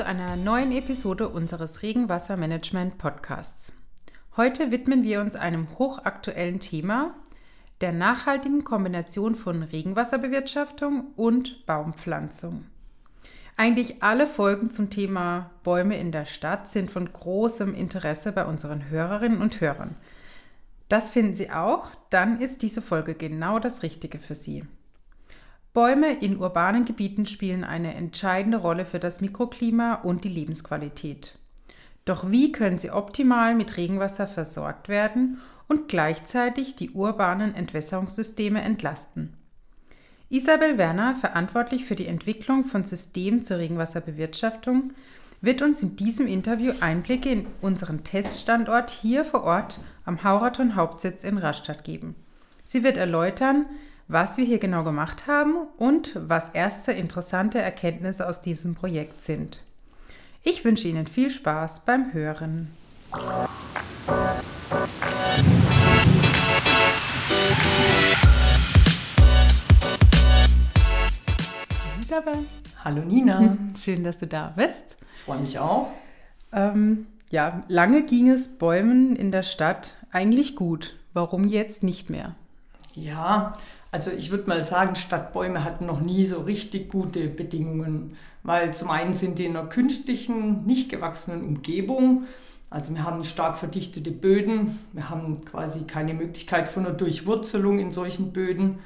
zu einer neuen Episode unseres Regenwassermanagement Podcasts. Heute widmen wir uns einem hochaktuellen Thema, der nachhaltigen Kombination von Regenwasserbewirtschaftung und Baumpflanzung. Eigentlich alle Folgen zum Thema Bäume in der Stadt sind von großem Interesse bei unseren Hörerinnen und Hörern. Das finden Sie auch, dann ist diese Folge genau das Richtige für Sie. Bäume in urbanen Gebieten spielen eine entscheidende Rolle für das Mikroklima und die Lebensqualität. Doch wie können sie optimal mit Regenwasser versorgt werden und gleichzeitig die urbanen Entwässerungssysteme entlasten? Isabel Werner, verantwortlich für die Entwicklung von Systemen zur Regenwasserbewirtschaftung, wird uns in diesem Interview Einblicke in unseren Teststandort hier vor Ort am Hauraton Hauptsitz in Rastatt geben. Sie wird erläutern, was wir hier genau gemacht haben und was erste interessante Erkenntnisse aus diesem Projekt sind. Ich wünsche Ihnen viel Spaß beim Hören. Isabel. Hallo Nina. Schön, dass du da bist. Ich freue mich auch. Ähm, ja, lange ging es Bäumen in der Stadt eigentlich gut. Warum jetzt nicht mehr? Ja, also ich würde mal sagen, Stadtbäume hatten noch nie so richtig gute Bedingungen, weil zum einen sind die in einer künstlichen, nicht gewachsenen Umgebung. Also wir haben stark verdichtete Böden, wir haben quasi keine Möglichkeit von einer Durchwurzelung in solchen Böden.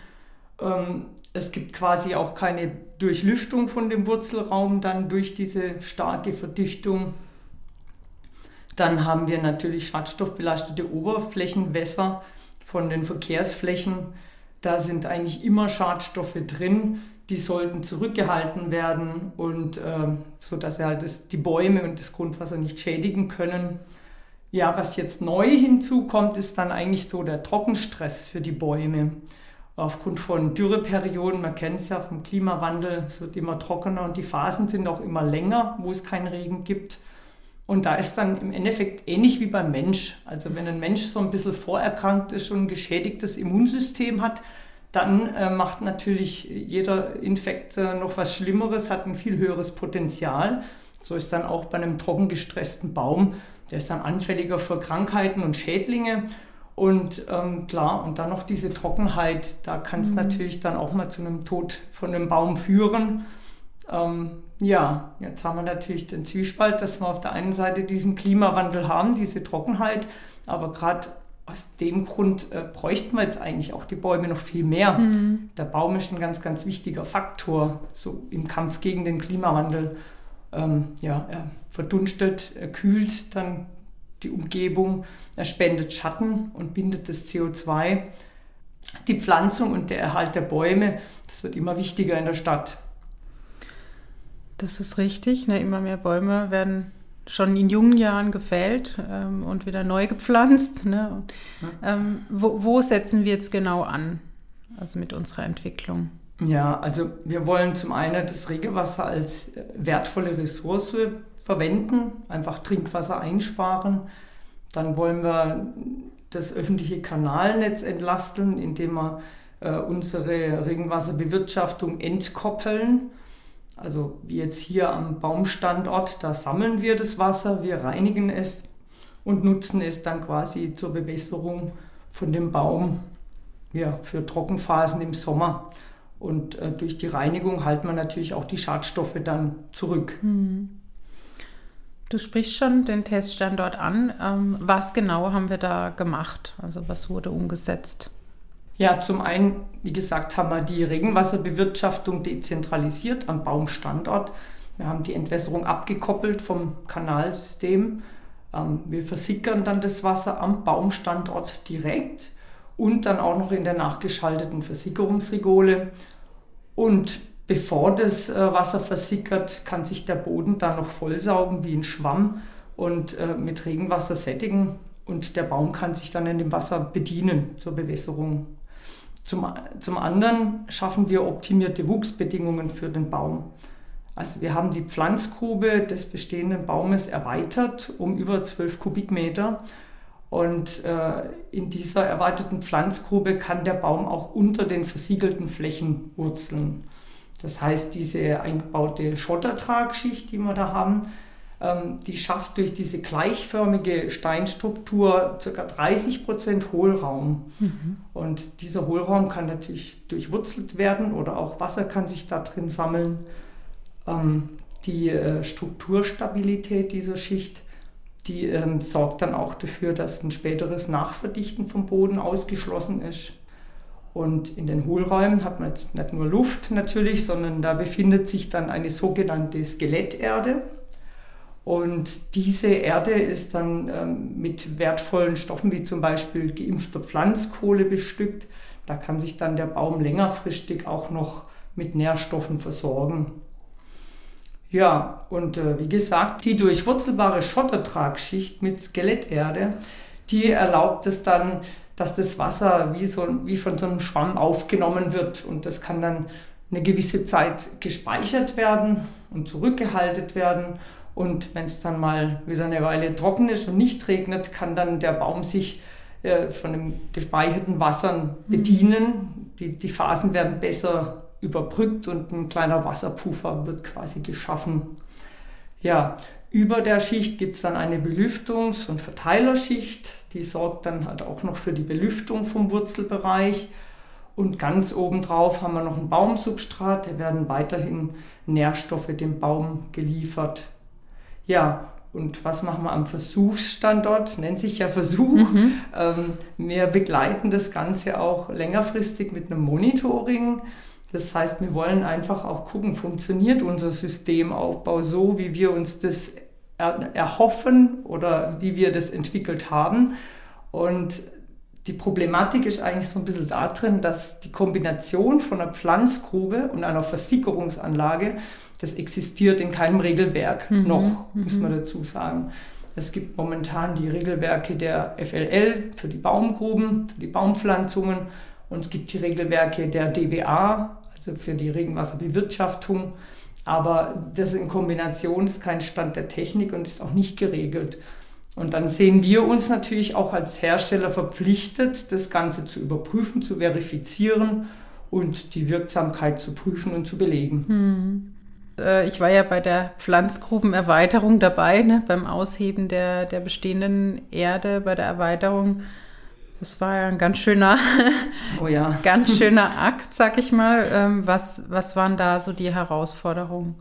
Ähm, es gibt quasi auch keine Durchlüftung von dem Wurzelraum dann durch diese starke Verdichtung. Dann haben wir natürlich schadstoffbelastete Oberflächenwässer von den Verkehrsflächen da sind eigentlich immer Schadstoffe drin, die sollten zurückgehalten werden und äh, so dass halt das, die Bäume und das Grundwasser nicht schädigen können. Ja, was jetzt neu hinzukommt, ist dann eigentlich so der Trockenstress für die Bäume. Aufgrund von Dürreperioden, man kennt es ja vom Klimawandel, es wird immer trockener und die Phasen sind auch immer länger, wo es keinen Regen gibt. Und da ist dann im Endeffekt ähnlich wie beim Mensch. Also wenn ein Mensch so ein bisschen vorerkrankt ist und ein geschädigtes Immunsystem hat, dann äh, macht natürlich jeder Infekt äh, noch was Schlimmeres, hat ein viel höheres Potenzial. So ist dann auch bei einem trockengestressten Baum, der ist dann anfälliger für Krankheiten und Schädlinge. Und ähm, klar, und dann noch diese Trockenheit, da kann es mhm. natürlich dann auch mal zu einem Tod von einem Baum führen. Ähm, ja, jetzt haben wir natürlich den Zwiespalt, dass wir auf der einen Seite diesen Klimawandel haben, diese Trockenheit, aber gerade aus dem Grund äh, bräuchten wir jetzt eigentlich auch die Bäume noch viel mehr. Mhm. Der Baum ist ein ganz, ganz wichtiger Faktor so im Kampf gegen den Klimawandel. Ähm, ja, er verdunstet, er kühlt dann die Umgebung, er spendet Schatten und bindet das CO2. Die Pflanzung und der Erhalt der Bäume, das wird immer wichtiger in der Stadt. Das ist richtig. Ne? Immer mehr Bäume werden schon in jungen Jahren gefällt ähm, und wieder neu gepflanzt. Ne? Ähm, wo, wo, setzen wir jetzt genau an, also mit unserer Entwicklung? Ja, also wir wollen zum einen das Regenwasser als wertvolle Ressource verwenden, einfach Trinkwasser einsparen. Dann wollen wir das öffentliche Kanalnetz entlasten, indem wir äh, unsere Regenwasserbewirtschaftung entkoppeln also wie jetzt hier am Baumstandort, da sammeln wir das Wasser, wir reinigen es und nutzen es dann quasi zur Bewässerung von dem Baum ja, für Trockenphasen im Sommer. Und äh, durch die Reinigung halten wir natürlich auch die Schadstoffe dann zurück. Hm. Du sprichst schon den Teststandort an. Ähm, was genau haben wir da gemacht? Also was wurde umgesetzt? Ja, zum einen, wie gesagt, haben wir die Regenwasserbewirtschaftung dezentralisiert am Baumstandort. Wir haben die Entwässerung abgekoppelt vom Kanalsystem. Ähm, wir versickern dann das Wasser am Baumstandort direkt und dann auch noch in der nachgeschalteten Versickerungsregole. Und bevor das äh, Wasser versickert, kann sich der Boden dann noch vollsaugen wie ein Schwamm und äh, mit Regenwasser sättigen. Und der Baum kann sich dann in dem Wasser bedienen zur Bewässerung zum, zum anderen schaffen wir optimierte Wuchsbedingungen für den Baum. Also wir haben die Pflanzgrube des bestehenden Baumes erweitert um über 12 Kubikmeter. Und äh, in dieser erweiterten Pflanzgrube kann der Baum auch unter den versiegelten Flächen wurzeln. Das heißt, diese eingebaute Schottertragschicht, die wir da haben, die schafft durch diese gleichförmige Steinstruktur ca. 30 Prozent Hohlraum. Mhm. Und dieser Hohlraum kann natürlich durchwurzelt werden oder auch Wasser kann sich da drin sammeln. Ähm, die äh, Strukturstabilität dieser Schicht, die ähm, sorgt dann auch dafür, dass ein späteres Nachverdichten vom Boden ausgeschlossen ist. Und in den Hohlräumen hat man jetzt nicht nur Luft natürlich, sondern da befindet sich dann eine sogenannte Skeletterde. Und diese Erde ist dann ähm, mit wertvollen Stoffen wie zum Beispiel geimpfter Pflanzkohle bestückt. Da kann sich dann der Baum längerfristig auch noch mit Nährstoffen versorgen. Ja, und äh, wie gesagt, die durchwurzelbare Schottertragschicht mit Skeletterde, die erlaubt es dann, dass das Wasser wie, so, wie von so einem Schwamm aufgenommen wird und das kann dann eine gewisse Zeit gespeichert werden und zurückgehalten werden und wenn es dann mal wieder eine Weile trocken ist und nicht regnet, kann dann der Baum sich äh, von dem gespeicherten Wasser bedienen. Mhm. Die, die Phasen werden besser überbrückt und ein kleiner Wasserpuffer wird quasi geschaffen. Ja, über der Schicht gibt es dann eine Belüftungs- und Verteilerschicht, die sorgt dann halt auch noch für die Belüftung vom Wurzelbereich. Und ganz obendrauf haben wir noch ein Baumsubstrat, da werden weiterhin Nährstoffe dem Baum geliefert. Ja, und was machen wir am Versuchsstandort? Nennt sich ja Versuch. Mhm. Ähm, wir begleiten das Ganze auch längerfristig mit einem Monitoring. Das heißt, wir wollen einfach auch gucken, funktioniert unser Systemaufbau so, wie wir uns das erhoffen oder wie wir das entwickelt haben. Und die Problematik ist eigentlich so ein bisschen darin, dass die Kombination von einer Pflanzgrube und einer Versickerungsanlage, das existiert in keinem Regelwerk mhm. noch, muss man mhm. dazu sagen. Es gibt momentan die Regelwerke der FLL für die Baumgruben, für die Baumpflanzungen und es gibt die Regelwerke der DWA, also für die Regenwasserbewirtschaftung. Aber das in Kombination ist kein Stand der Technik und ist auch nicht geregelt. Und dann sehen wir uns natürlich auch als Hersteller verpflichtet, das Ganze zu überprüfen, zu verifizieren und die Wirksamkeit zu prüfen und zu belegen. Hm. Äh, ich war ja bei der Pflanzgrubenerweiterung dabei, ne, beim Ausheben der, der bestehenden Erde, bei der Erweiterung. Das war ja ein ganz schöner, oh ja. ganz schöner Akt, sag ich mal. Ähm, was, was waren da so die Herausforderungen?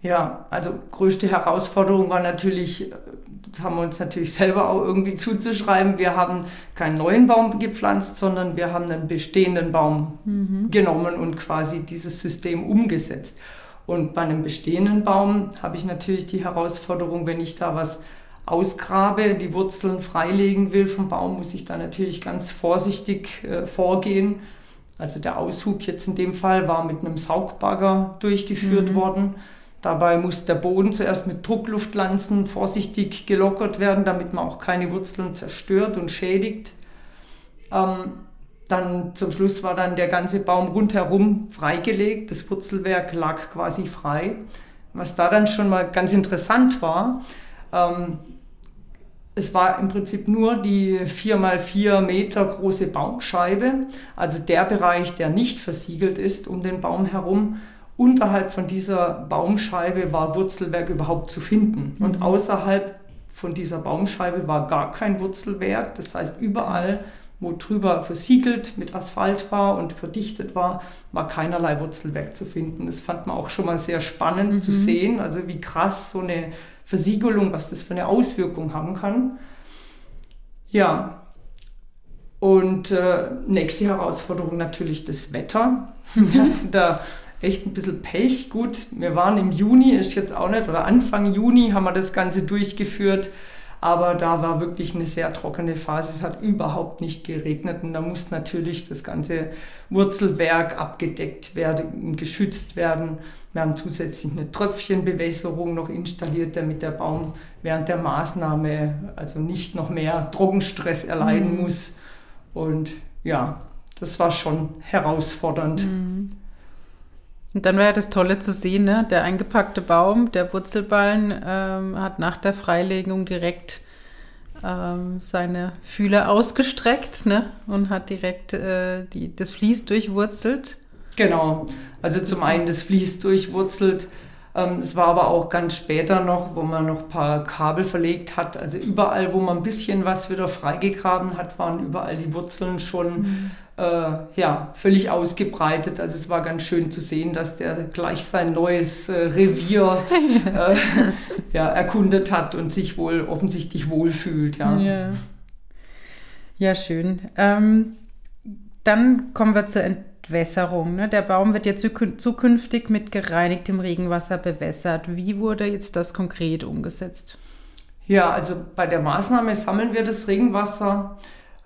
Ja, also größte Herausforderung war natürlich, das haben wir uns natürlich selber auch irgendwie zuzuschreiben, wir haben keinen neuen Baum gepflanzt, sondern wir haben einen bestehenden Baum mhm. genommen und quasi dieses System umgesetzt. Und bei einem bestehenden Baum habe ich natürlich die Herausforderung, wenn ich da was ausgrabe, die Wurzeln freilegen will vom Baum, muss ich da natürlich ganz vorsichtig äh, vorgehen. Also der Aushub jetzt in dem Fall war mit einem Saugbagger durchgeführt mhm. worden Dabei muss der Boden zuerst mit Druckluftlanzen vorsichtig gelockert werden, damit man auch keine Wurzeln zerstört und schädigt. Ähm, dann zum Schluss war dann der ganze Baum rundherum freigelegt, das Wurzelwerk lag quasi frei. Was da dann schon mal ganz interessant war, ähm, es war im Prinzip nur die 4 mal 4 Meter große Baumscheibe, also der Bereich, der nicht versiegelt ist um den Baum herum unterhalb von dieser Baumscheibe war Wurzelwerk überhaupt zu finden. Mhm. Und außerhalb von dieser Baumscheibe war gar kein Wurzelwerk. Das heißt, überall, wo drüber versiegelt mit Asphalt war und verdichtet war, war keinerlei Wurzelwerk zu finden. Das fand man auch schon mal sehr spannend mhm. zu sehen, also wie krass so eine Versiegelung, was das für eine Auswirkung haben kann. Ja, und äh, nächste Herausforderung natürlich das Wetter. da echt ein bisschen Pech. Gut, wir waren im Juni, ist jetzt auch nicht, oder Anfang Juni haben wir das Ganze durchgeführt. Aber da war wirklich eine sehr trockene Phase. Es hat überhaupt nicht geregnet und da muss natürlich das ganze Wurzelwerk abgedeckt werden und geschützt werden. Wir haben zusätzlich eine Tröpfchenbewässerung noch installiert, damit der Baum während der Maßnahme also nicht noch mehr Trockenstress erleiden mhm. muss. Und ja, das war schon herausfordernd. Mhm. Und dann wäre das Tolle zu sehen, ne? der eingepackte Baum, der Wurzelballen ähm, hat nach der Freilegung direkt ähm, seine Fühler ausgestreckt ne? und hat direkt äh, die, das Vlies durchwurzelt. Genau. Also zum einen das Fließ durchwurzelt. Ähm, es war aber auch ganz später noch, wo man noch ein paar Kabel verlegt hat. Also überall, wo man ein bisschen was wieder freigegraben hat, waren überall die Wurzeln schon mhm. Äh, ja, völlig ausgebreitet. Also es war ganz schön zu sehen, dass der gleich sein neues äh, Revier äh, ja, erkundet hat und sich wohl offensichtlich wohlfühlt. Ja, ja. ja schön. Ähm, dann kommen wir zur Ent Bewässerung. Ne? Der Baum wird jetzt zukünftig mit gereinigtem Regenwasser bewässert. Wie wurde jetzt das konkret umgesetzt? Ja, also bei der Maßnahme sammeln wir das Regenwasser,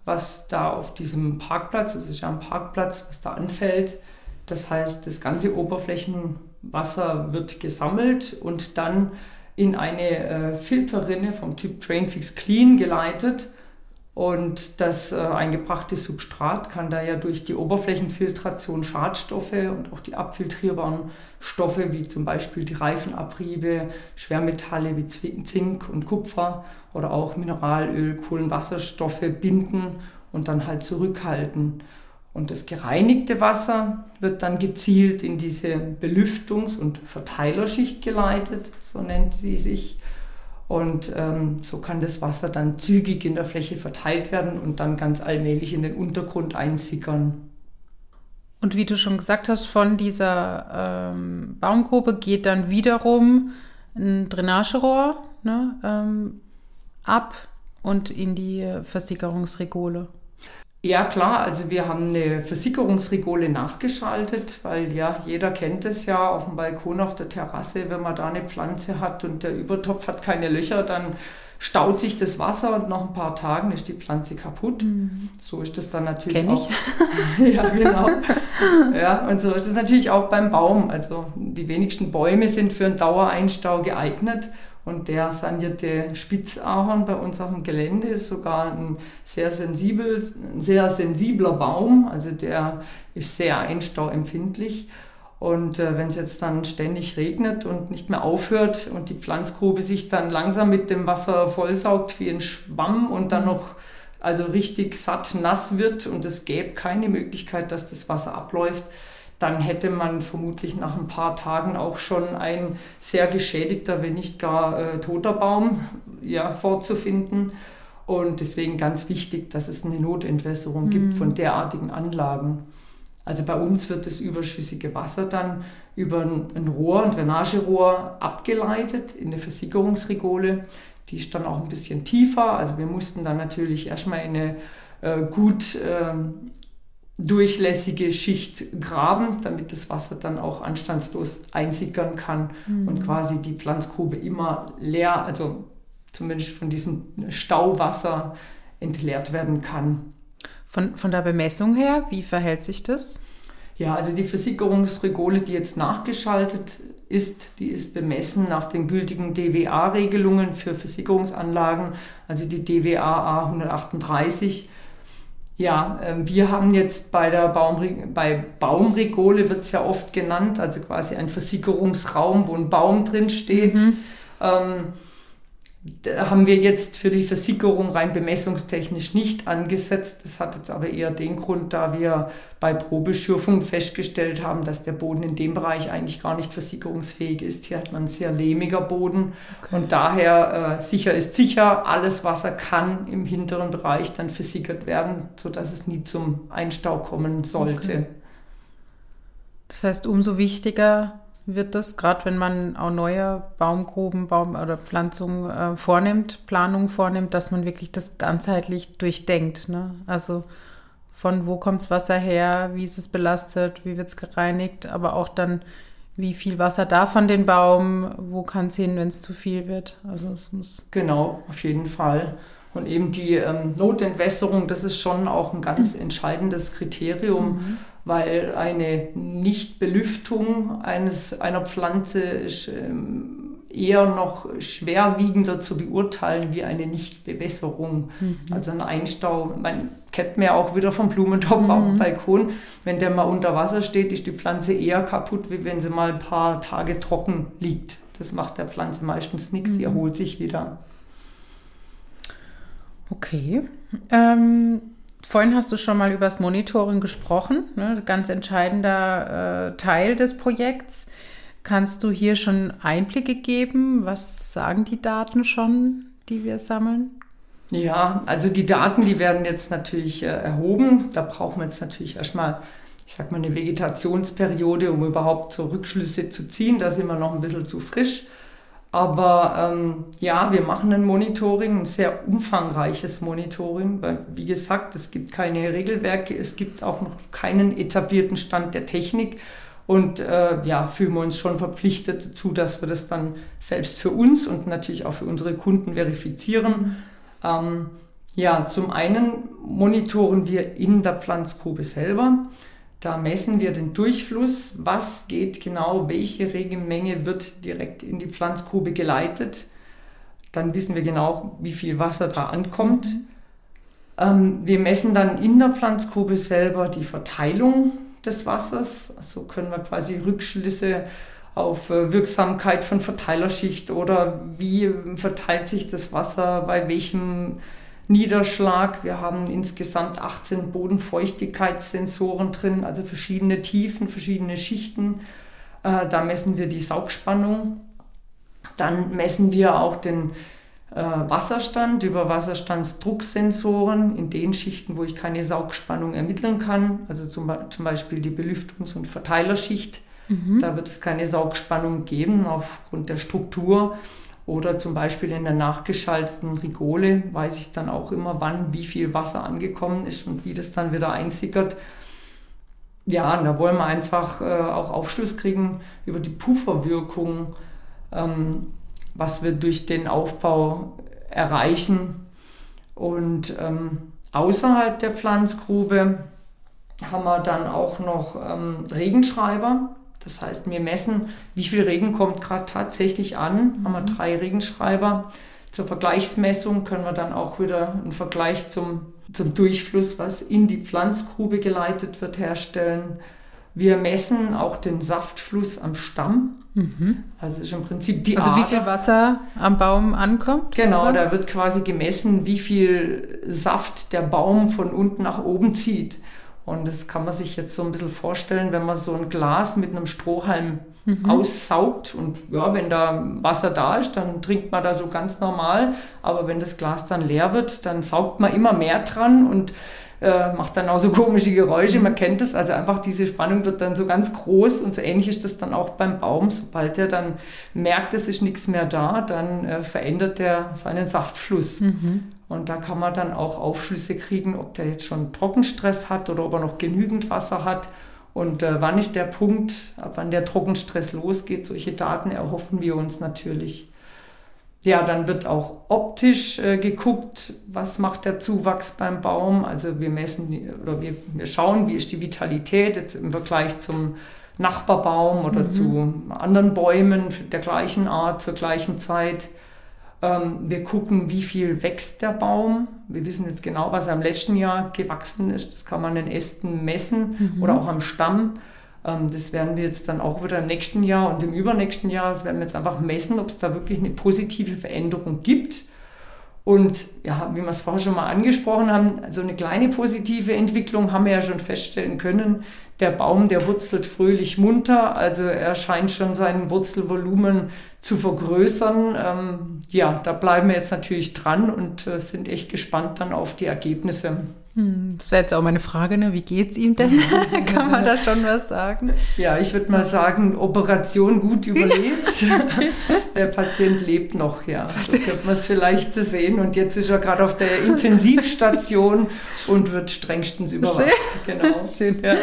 was da auf diesem Parkplatz, es ist ja ein Parkplatz, was da anfällt. Das heißt, das ganze Oberflächenwasser wird gesammelt und dann in eine äh, Filterrinne vom Typ Trainfix Clean geleitet und das äh, eingebrachte Substrat kann da ja durch die Oberflächenfiltration Schadstoffe und auch die abfiltrierbaren Stoffe wie zum Beispiel die Reifenabriebe, Schwermetalle wie Zink und Kupfer oder auch Mineralöl, Kohlenwasserstoffe binden und dann halt zurückhalten. Und das gereinigte Wasser wird dann gezielt in diese Belüftungs- und Verteilerschicht geleitet, so nennt sie sich. Und ähm, so kann das Wasser dann zügig in der Fläche verteilt werden und dann ganz allmählich in den Untergrund einsickern. Und wie du schon gesagt hast, von dieser ähm, Baumgrube geht dann wiederum ein Drainagerohr ne, ähm, ab und in die Versickerungsregole. Ja, klar, also wir haben eine Versickerungsregole nachgeschaltet, weil ja, jeder kennt es ja auf dem Balkon, auf der Terrasse, wenn man da eine Pflanze hat und der Übertopf hat keine Löcher, dann staut sich das Wasser und nach ein paar Tagen ist die Pflanze kaputt. Mhm. So ist das dann natürlich Kenn auch. ja, genau. ja, und so ist es natürlich auch beim Baum. Also die wenigsten Bäume sind für einen Dauereinstau geeignet. Und der sanierte Spitzahorn bei uns auf dem Gelände ist sogar ein sehr, sensibel, ein sehr sensibler Baum. Also der ist sehr einstauempfindlich. Und äh, wenn es jetzt dann ständig regnet und nicht mehr aufhört und die Pflanzgrube sich dann langsam mit dem Wasser vollsaugt wie ein Schwamm und dann noch also richtig satt nass wird und es gäbe keine Möglichkeit, dass das Wasser abläuft, dann hätte man vermutlich nach ein paar Tagen auch schon ein sehr geschädigter, wenn nicht gar äh, toter Baum ja, vorzufinden. Und deswegen ganz wichtig, dass es eine Notentwässerung mhm. gibt von derartigen Anlagen. Also bei uns wird das überschüssige Wasser dann über ein Rohr, ein Drainagerohr abgeleitet in eine Versickerungsregole. Die ist dann auch ein bisschen tiefer. Also wir mussten dann natürlich erstmal in eine äh, gut äh, durchlässige Schicht graben, damit das Wasser dann auch anstandslos einsickern kann mhm. und quasi die Pflanzgrube immer leer, also zumindest von diesem Stauwasser entleert werden kann. Von, von der Bemessung her, wie verhält sich das? Ja, also die Versickerungsregole, die jetzt nachgeschaltet ist, die ist bemessen nach den gültigen DWA-Regelungen für Versickerungsanlagen, also die DWA A 138 ja, ähm, wir haben jetzt bei der Baumre bei Baumregole wird es ja oft genannt, also quasi ein Versickerungsraum, wo ein Baum drin steht. Mhm. Ähm, haben wir jetzt für die Versickerung rein bemessungstechnisch nicht angesetzt. Das hat jetzt aber eher den Grund, da wir bei Probeschürfung festgestellt haben, dass der Boden in dem Bereich eigentlich gar nicht versickerungsfähig ist. Hier hat man einen sehr lehmiger Boden okay. und daher äh, sicher ist sicher, alles Wasser kann im hinteren Bereich dann versickert werden, sodass es nie zum Einstau kommen sollte. Okay. Das heißt, umso wichtiger wird das, gerade wenn man auch neue Baumgruben Baum oder Pflanzungen äh, vornimmt, Planungen vornimmt, dass man wirklich das ganzheitlich durchdenkt. Ne? Also von wo kommt das Wasser her, wie ist es belastet, wie wird es gereinigt, aber auch dann, wie viel Wasser darf an den Baum, wo kann es hin, wenn es zu viel wird. Also es muss. Genau, auf jeden Fall. Und eben die ähm, Notentwässerung, das ist schon auch ein ganz entscheidendes Kriterium. Mhm weil eine Nichtbelüftung eines, einer Pflanze ist ähm, eher noch schwerwiegender zu beurteilen wie eine Nichtbewässerung. Mhm. Also ein Einstau, man kennt mir auch wieder vom Blumentopf mhm. auf dem Balkon, wenn der mal unter Wasser steht, ist die Pflanze eher kaputt, wie wenn sie mal ein paar Tage trocken liegt. Das macht der Pflanze meistens nichts, sie mhm. erholt sich wieder. Okay. Ähm vorhin hast du schon mal über das Monitoring gesprochen, ne? ganz entscheidender äh, Teil des Projekts. Kannst du hier schon Einblicke geben? Was sagen die Daten schon, die wir sammeln? Ja, also die Daten, die werden jetzt natürlich äh, erhoben. Da brauchen wir jetzt natürlich erstmal, ich sag mal, eine Vegetationsperiode, um überhaupt so Rückschlüsse zu ziehen. Da sind wir noch ein bisschen zu frisch. Aber ähm, ja, wir machen ein Monitoring, ein sehr umfangreiches Monitoring, weil wie gesagt, es gibt keine Regelwerke, es gibt auch noch keinen etablierten Stand der Technik. Und äh, ja, fühlen wir uns schon verpflichtet dazu, dass wir das dann selbst für uns und natürlich auch für unsere Kunden verifizieren. Ähm, ja, zum einen monitoren wir in der Pflanzgrube selber. Da messen wir den Durchfluss, was geht genau, welche Regenmenge wird direkt in die Pflanzgrube geleitet. Dann wissen wir genau, wie viel Wasser da ankommt. Mhm. Ähm, wir messen dann in der Pflanzgrube selber die Verteilung des Wassers. So also können wir quasi Rückschlüsse auf äh, Wirksamkeit von Verteilerschicht oder wie verteilt sich das Wasser bei welchem Niederschlag. Wir haben insgesamt 18 Bodenfeuchtigkeitssensoren drin, also verschiedene Tiefen, verschiedene Schichten. Äh, da messen wir die Saugspannung. Dann messen wir auch den äh, Wasserstand über Wasserstandsdrucksensoren in den Schichten, wo ich keine Saugspannung ermitteln kann, also zum, Beispiel die Belüftungs- und Verteilerschicht. Mhm. Da wird es keine Saugspannung geben aufgrund der Struktur. Oder zum Beispiel in der nachgeschalteten Rigole weiß ich dann auch immer, wann wie viel Wasser angekommen ist und wie das dann wieder einsickert. Ja, da wollen wir einfach äh, auch Aufschluss kriegen über die Pufferwirkung, ähm, was wir durch den Aufbau erreichen. Und ähm, außerhalb der Pflanzgrube haben wir dann auch noch ähm, Regenschreiber. Das heißt, wir messen, wie viel Regen kommt gerade tatsächlich an. Haben wir mhm. drei Regenschreiber. Zur Vergleichsmessung können wir dann auch wieder einen Vergleich zum, zum Durchfluss, was in die Pflanzgrube geleitet wird, herstellen. Wir messen auch den Saftfluss am Stamm. Mhm. Also ist im Prinzip die Also Ader. wie viel Wasser am Baum ankommt? Genau, oder? da wird quasi gemessen, wie viel Saft der Baum von unten nach oben zieht. Und das kann man sich jetzt so ein bisschen vorstellen, wenn man so ein Glas mit einem Strohhalm mhm. aussaugt. Und ja, wenn da Wasser da ist, dann trinkt man da so ganz normal. Aber wenn das Glas dann leer wird, dann saugt man immer mehr dran und äh, macht dann auch so komische Geräusche. Man kennt es, also einfach diese Spannung wird dann so ganz groß und so ähnlich ist das dann auch beim Baum. Sobald er dann merkt, es ist nichts mehr da, dann äh, verändert er seinen Saftfluss. Mhm. Und da kann man dann auch Aufschlüsse kriegen, ob der jetzt schon Trockenstress hat oder ob er noch genügend Wasser hat. Und äh, wann ist der Punkt, ab wann der Trockenstress losgeht? Solche Daten erhoffen wir uns natürlich. Ja, dann wird auch optisch äh, geguckt, was macht der Zuwachs beim Baum. Also wir messen oder wir, wir schauen, wie ist die Vitalität jetzt im Vergleich zum Nachbarbaum oder mhm. zu anderen Bäumen der gleichen Art zur gleichen Zeit. Ähm, wir gucken, wie viel wächst der Baum. Wir wissen jetzt genau, was er im letzten Jahr gewachsen ist. Das kann man in Ästen messen mhm. oder auch am Stamm. Ähm, das werden wir jetzt dann auch wieder im nächsten Jahr und im übernächsten Jahr, das werden wir jetzt einfach messen, ob es da wirklich eine positive Veränderung gibt. Und ja, wie wir es vorher schon mal angesprochen haben, so eine kleine positive Entwicklung haben wir ja schon feststellen können. Der Baum, der wurzelt fröhlich munter, also er scheint schon sein Wurzelvolumen zu vergrößern. Ähm, ja, da bleiben wir jetzt natürlich dran und äh, sind echt gespannt dann auf die Ergebnisse. Hm, das wäre jetzt auch meine Frage, ne? wie es ihm denn? Kann man da schon was sagen? Ja, ich würde mal sagen, Operation gut überlebt. der Patient lebt noch, ja. So könnte man es vielleicht sehen. Und jetzt ist er gerade auf der Intensivstation und wird strengstens überwacht. Schön. Genau. Schön. Ja.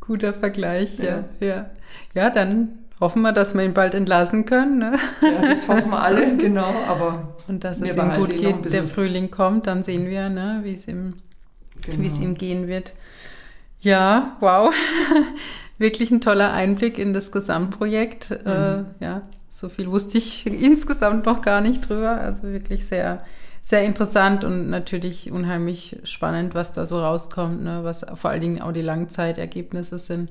Guter Vergleich, ja. ja. Ja, ja dann hoffen wir, dass wir ihn bald entlassen können. Ne? Ja, das hoffen wir alle, genau. Aber und dass es ihm gut geht, der Frühling kommt, dann sehen wir, ne, wie es ihm, genau. ihm gehen wird. Ja, wow. Wirklich ein toller Einblick in das Gesamtprojekt. Mhm. Äh, ja, so viel wusste ich insgesamt noch gar nicht drüber. Also wirklich sehr, sehr interessant und natürlich unheimlich spannend, was da so rauskommt, ne? was vor allen Dingen auch die Langzeitergebnisse sind.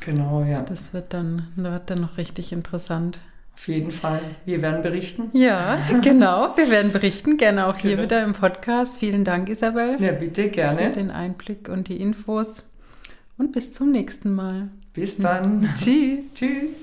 Genau, ja. Das wird dann, wird dann noch richtig interessant. Auf jeden Fall. Wir werden berichten. Ja, genau. Wir werden berichten. Gerne auch hier genau. wieder im Podcast. Vielen Dank, Isabel. Ja, bitte, gerne. Für den Einblick und die Infos. Und bis zum nächsten Mal. Bis dann. Tschüss. Tschüss.